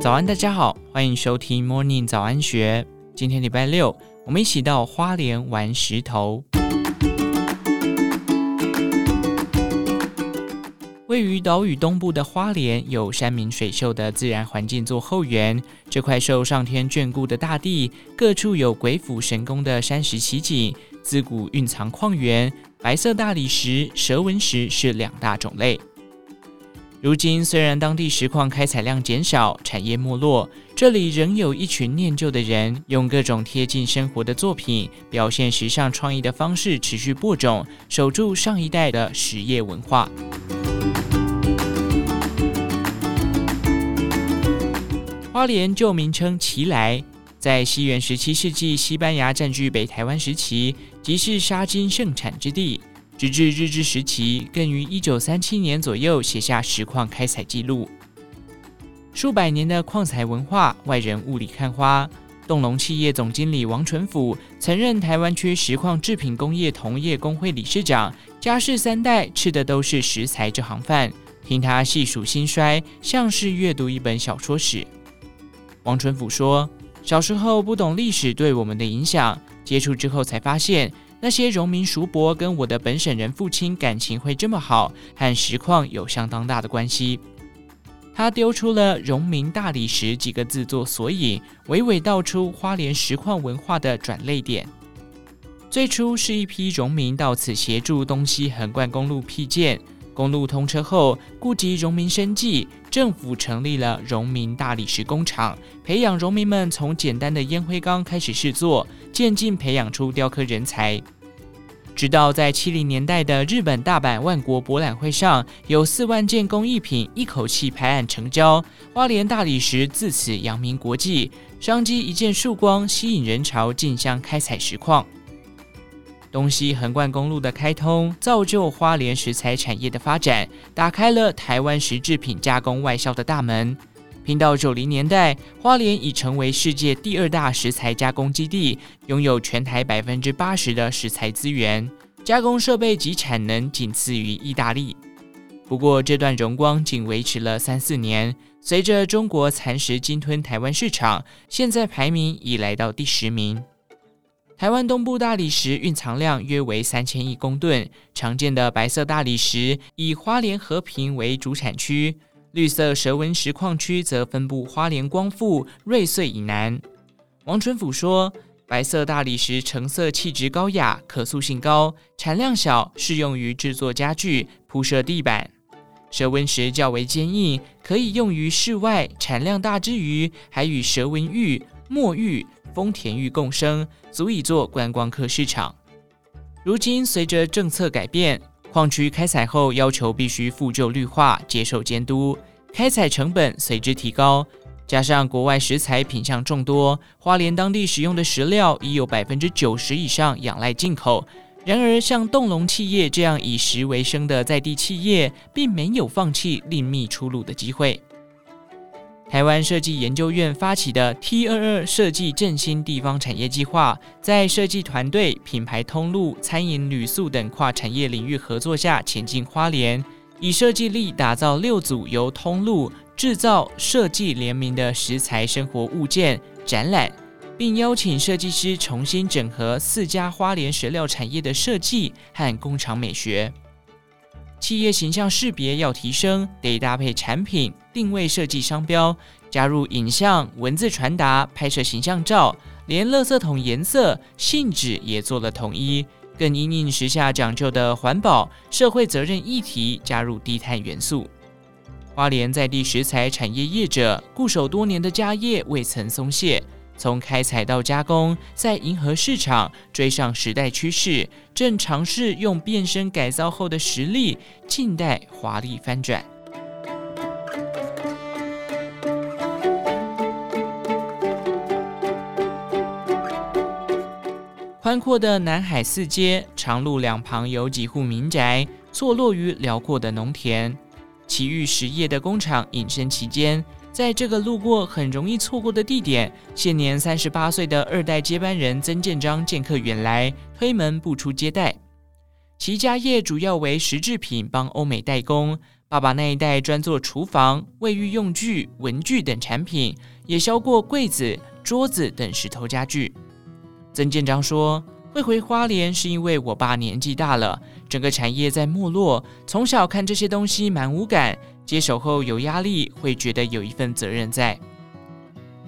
早安，大家好，欢迎收听 Morning 早安学。今天礼拜六，我们一起到花莲玩石头。位于岛屿东部的花莲，有山明水秀的自然环境做后援。这块受上天眷顾的大地，各处有鬼斧神工的山石奇景，自古蕴藏矿源。白色大理石、蛇纹石是两大种类。如今虽然当地石矿开采量减少，产业没落，这里仍有一群念旧的人，用各种贴近生活的作品，表现时尚创意的方式，持续播种，守住上一代的实业文化。花莲旧名称奇莱，在西元十七世纪西班牙占据北台湾时期，即是沙金盛产之地。直至日治时期，更于一九三七年左右写下石矿开采记录。数百年的矿采文化，外人雾里看花。栋隆企业总经理王纯甫曾任台湾区石矿制品工业同业公会理事长，家世三代吃的都是石材这行饭。听他细数兴衰，像是阅读一本小说史。王纯甫说：“小时候不懂历史对我们的影响，接触之后才发现。”那些荣民叔伯跟我的本省人父亲感情会这么好，和石矿有相当大的关系。他丢出了“荣民大理石”几个字做索引，娓娓道出花莲石矿文化的转捩点。最初是一批荣民到此协助东西横贯公路辟建，公路通车后，顾及农民生计，政府成立了农民大理石工厂，培养农民们从简单的烟灰缸开始试作。渐进培养出雕刻人才，直到在七零年代的日本大阪万国博览会上，有四万件工艺品一口气拍案成交，花莲大理石自此扬名国际，商机一见曙光，吸引人潮竞相开采石矿。东西横贯公路的开通，造就花莲石材产业的发展，打开了台湾石制品加工外销的大门。拼到九零年代，花莲已成为世界第二大石材加工基地，拥有全台百分之八十的石材资源，加工设备及产能仅次于意大利。不过，这段荣光仅维持了三四年，随着中国蚕食鲸吞台湾市场，现在排名已来到第十名。台湾东部大理石蕴藏量约为三千亿公吨，常见的白色大理石以花莲和平为主产区。绿色蛇纹石矿区则分布花莲光复、瑞穗以南。王纯甫说：“白色大理石成色气质高雅，可塑性高，产量小，适用于制作家具、铺设地板。蛇纹石较为坚硬，可以用于室外，产量大之余，还与蛇纹玉、墨玉、丰田玉共生，足以做观光客市场。如今随着政策改变。”矿区开采后，要求必须复旧绿化，接受监督，开采成本随之提高。加上国外石材品相众多，花莲当地使用的石料已有百分之九十以上仰赖进口。然而，像栋隆企业这样以石为生的在地企业，并没有放弃另觅出路的机会。台湾设计研究院发起的 T 二二设计振兴地方产业计划，在设计团队、品牌通路、餐饮、旅宿等跨产业领域合作下前进花莲，以设计力打造六组由通路、制造、设计联名的石材生活物件展览，并邀请设计师重新整合四家花莲石料产业的设计和工厂美学。企业形象识别要提升，得搭配产品定位设计商标，加入影像、文字传达，拍摄形象照，连垃圾桶颜色、性质也做了统一，更因应时下讲究的环保、社会责任议题，加入低碳元素。花莲在地石材产业业者固守多年的家业未曾松懈。从开采到加工，在迎合市场、追上时代趋势，正尝试用变身改造后的实力，近代华丽翻转。宽阔的南海四街，长路两旁有几户民宅，坐落于辽阔的农田，奇遇实业的工厂隐身其间。在这个路过很容易错过的地点，现年三十八岁的二代接班人曾建章见客远来，推门不出接待。其家业主要为石制品，帮欧美代工，爸爸那一代专做厨房、卫浴用具、文具等产品，也销过柜子、桌子等石头家具。曾建章说：“会回花莲是因为我爸年纪大了，整个产业在没落。从小看这些东西蛮无感，接手后有压力，会觉得有一份责任在。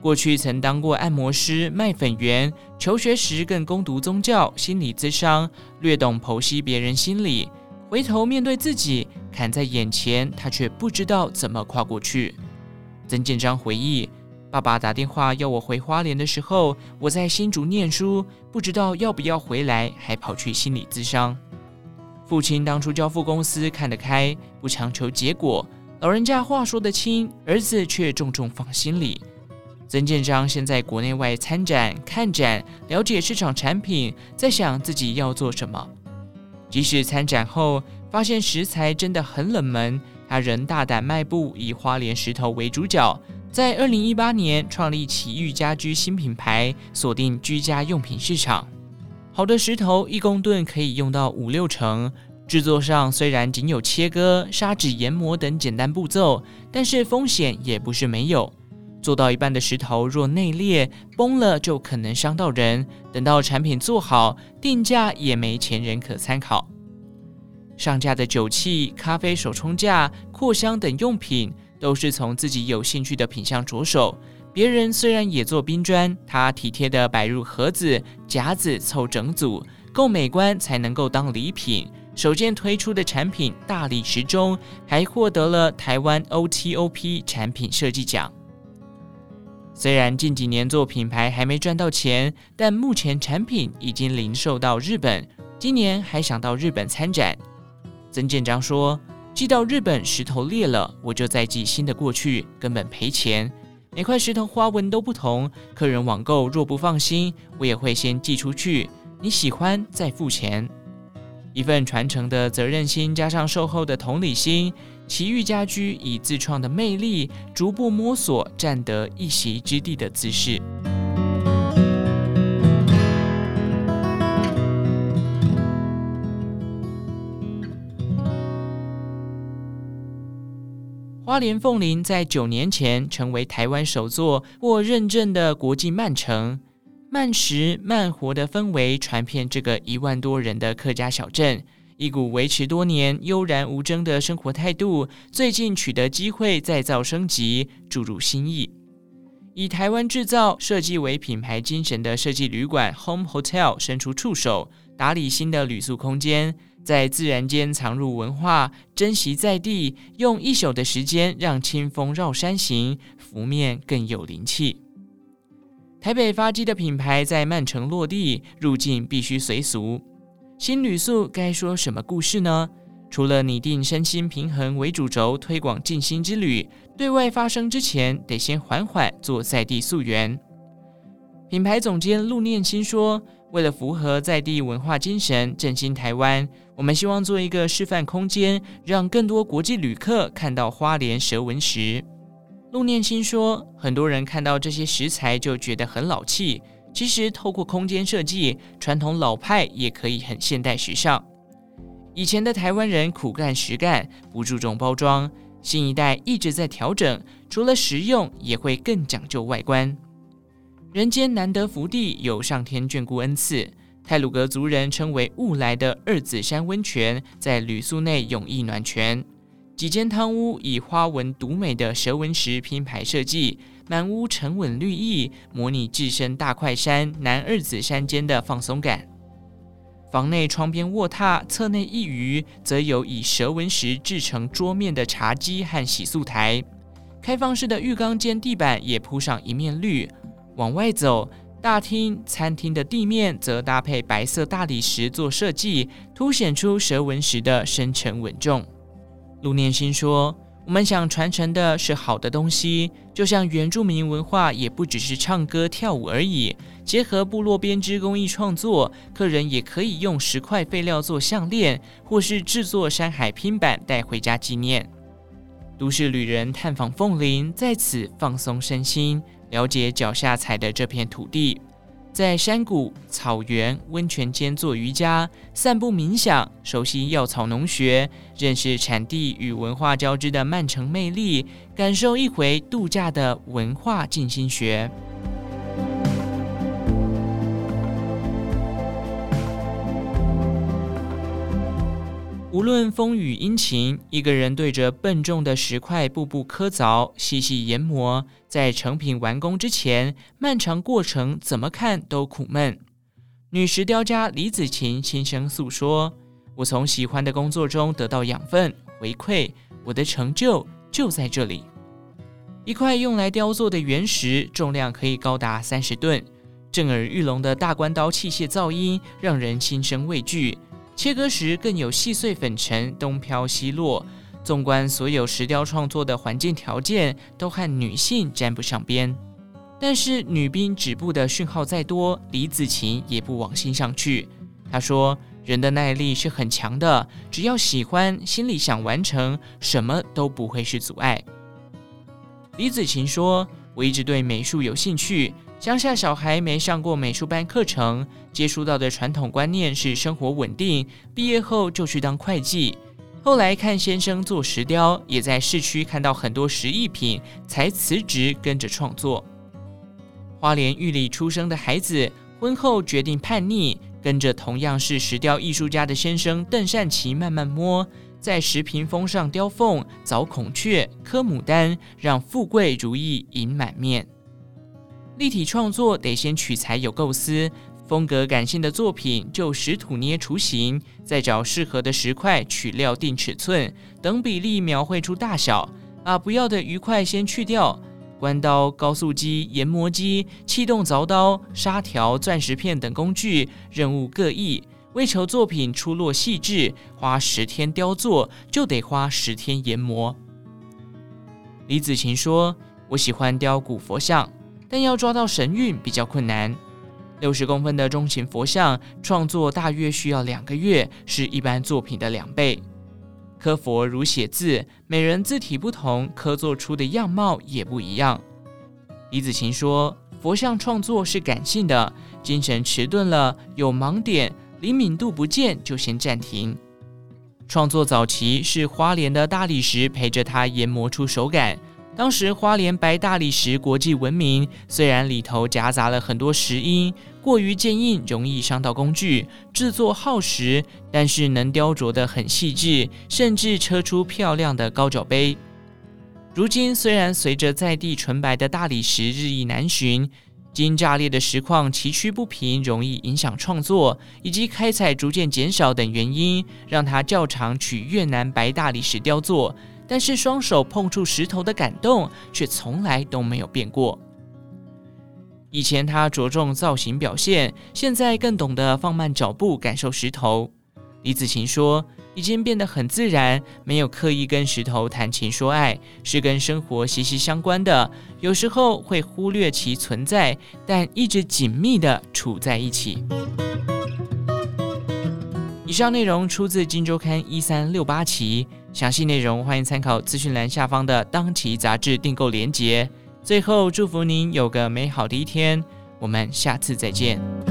过去曾当过按摩师、卖粉圆，求学时更攻读宗教、心理咨商，略懂剖析别人心理。回头面对自己，砍在眼前，他却不知道怎么跨过去。”曾建章回忆。爸爸打电话要我回花莲的时候，我在新竹念书，不知道要不要回来，还跑去心理咨商。父亲当初交付公司看得开，不强求结果。老人家话说得轻，儿子却重重放心里。曾建章现在国内外参展、看展，了解市场产品，在想自己要做什么。即使参展后发现食材真的很冷门，他仍大胆迈步，以花莲石头为主角。在二零一八年创立奇遇家居新品牌，锁定居家用品市场。好的石头一公吨可以用到五六成。制作上虽然仅有切割、砂纸研磨等简单步骤，但是风险也不是没有。做到一半的石头若内裂崩了，就可能伤到人。等到产品做好，定价也没前人可参考。上架的酒器、咖啡手冲架、扩香等用品。都是从自己有兴趣的品项着手。别人虽然也做冰砖，他体贴地摆入盒子、夹子，凑整组，够美观才能够当礼品。首件推出的产品大理石钟，还获得了台湾 OTOP 产品设计奖。虽然近几年做品牌还没赚到钱，但目前产品已经零售到日本，今年还想到日本参展。曾建章说。寄到日本，石头裂了，我就再寄新的过去，根本赔钱。每块石头花纹都不同，客人网购若不放心，我也会先寄出去。你喜欢再付钱。一份传承的责任心，加上售后的同理心，奇遇家居以自创的魅力，逐步摸索占得一席之地的姿势。花莲凤林在九年前成为台湾首座获认证的国际慢城，慢食慢活的氛围传遍这个一万多人的客家小镇，一股维持多年悠然无争的生活态度，最近取得机会再造升级，注入新意。以台湾制造设计为品牌精神的设计旅馆 Home Hotel 伸出触手，打理新的旅宿空间。在自然间藏入文化，珍惜在地，用一宿的时间让清风绕山行，拂面更有灵气。台北发迹的品牌在曼城落地，入境必须随俗。新旅宿该说什么故事呢？除了拟定身心平衡为主轴，推广静心之旅，对外发声之前，得先缓缓做在地溯源。品牌总监陆念心说。为了符合在地文化精神，振兴台湾，我们希望做一个示范空间，让更多国际旅客看到花莲蛇纹石。陆念心说，很多人看到这些食材就觉得很老气，其实透过空间设计，传统老派也可以很现代时尚。以前的台湾人苦干实干，不注重包装，新一代一直在调整，除了实用，也会更讲究外观。人间难得福地，有上天眷顾恩赐。太鲁阁族人称为“雾来”的二子山温泉，在旅宿内永逸暖泉。几间汤屋以花纹独美的蛇纹石拼排设计，满屋沉稳绿意，模拟置身大块山南二子山间的放松感。房内窗边卧榻，侧内一隅，则有以蛇纹石制成桌面的茶几和洗漱台。开放式的浴缸间地板也铺上一面绿。往外走，大厅、餐厅的地面则搭配白色大理石做设计，凸显出蛇纹石的深沉稳重。陆念心说：“我们想传承的是好的东西，就像原住民文化也不只是唱歌跳舞而已。结合部落编织工艺创作，客人也可以用石块废料做项链，或是制作山海拼板带回家纪念。”都市旅人探访凤林，在此放松身心。了解脚下踩的这片土地，在山谷、草原、温泉间做瑜伽、散步冥想，熟悉药草农学，认识产地与文化交织的曼城魅力，感受一回度假的文化静心学。无论风雨阴晴，一个人对着笨重的石块步步刻凿、细细研磨，在成品完工之前，漫长过程怎么看都苦闷。女石雕家李子琴轻声诉说：“我从喜欢的工作中得到养分回馈，我的成就就在这里。一块用来雕作的原石，重量可以高达三十吨，震耳欲聋的大关刀器械噪音让人心生畏惧。”切割时更有细碎粉尘东飘西落。纵观所有石雕创作的环境条件，都和女性沾不上边。但是女兵止步的讯号再多，李子琴也不往心上去。她说：“人的耐力是很强的，只要喜欢，心里想完成，什么都不会是阻碍。”李子琴说：“我一直对美术有兴趣。”乡下小孩没上过美术班课程，接触到的传统观念是生活稳定，毕业后就去当会计。后来看先生做石雕，也在市区看到很多石艺品，才辞职跟着创作。花莲玉里出生的孩子，婚后决定叛逆，跟着同样是石雕艺术家的先生邓善奇慢慢摸，在石屏风上雕凤、凿孔雀、刻牡丹，让富贵如意迎满面。立体创作得先取材有构思，风格感性的作品就石土捏雏形，再找适合的石块取料定尺寸，等比例描绘出大小，把不要的鱼块先去掉。关刀、高速机、研磨机、气动凿刀、砂条、钻石片等工具，任务各异。为求作品出落细致，花十天雕作就得花十天研磨。李子琴说：“我喜欢雕古佛像。”但要抓到神韵比较困难。六十公分的中型佛像创作大约需要两个月，是一般作品的两倍。刻佛如写字，每人字体不同，刻做出的样貌也不一样。李子晴说：“佛像创作是感性的，精神迟钝了，有盲点，灵敏度不见，就先暂停。”创作早期是花莲的大理石陪着他研磨出手感。当时花莲白大理石国际闻名，虽然里头夹杂了很多石英，过于坚硬容易伤到工具，制作耗时，但是能雕琢得很细致，甚至车出漂亮的高脚杯。如今虽然随着在地纯白的大理石日益难寻，经炸裂的石矿崎岖不平，容易影响创作，以及开采逐渐减少等原因，让他较常取越南白大理石雕作。但是双手碰触石头的感动却从来都没有变过。以前他着重造型表现，现在更懂得放慢脚步感受石头。李子晴说：“已经变得很自然，没有刻意跟石头谈情说爱，是跟生活息息相关的。有时候会忽略其存在，但一直紧密的处在一起。”以上内容出自《金周刊》一三六八期。详细内容欢迎参考资讯栏下方的当期杂志订购链接。最后，祝福您有个美好的一天，我们下次再见。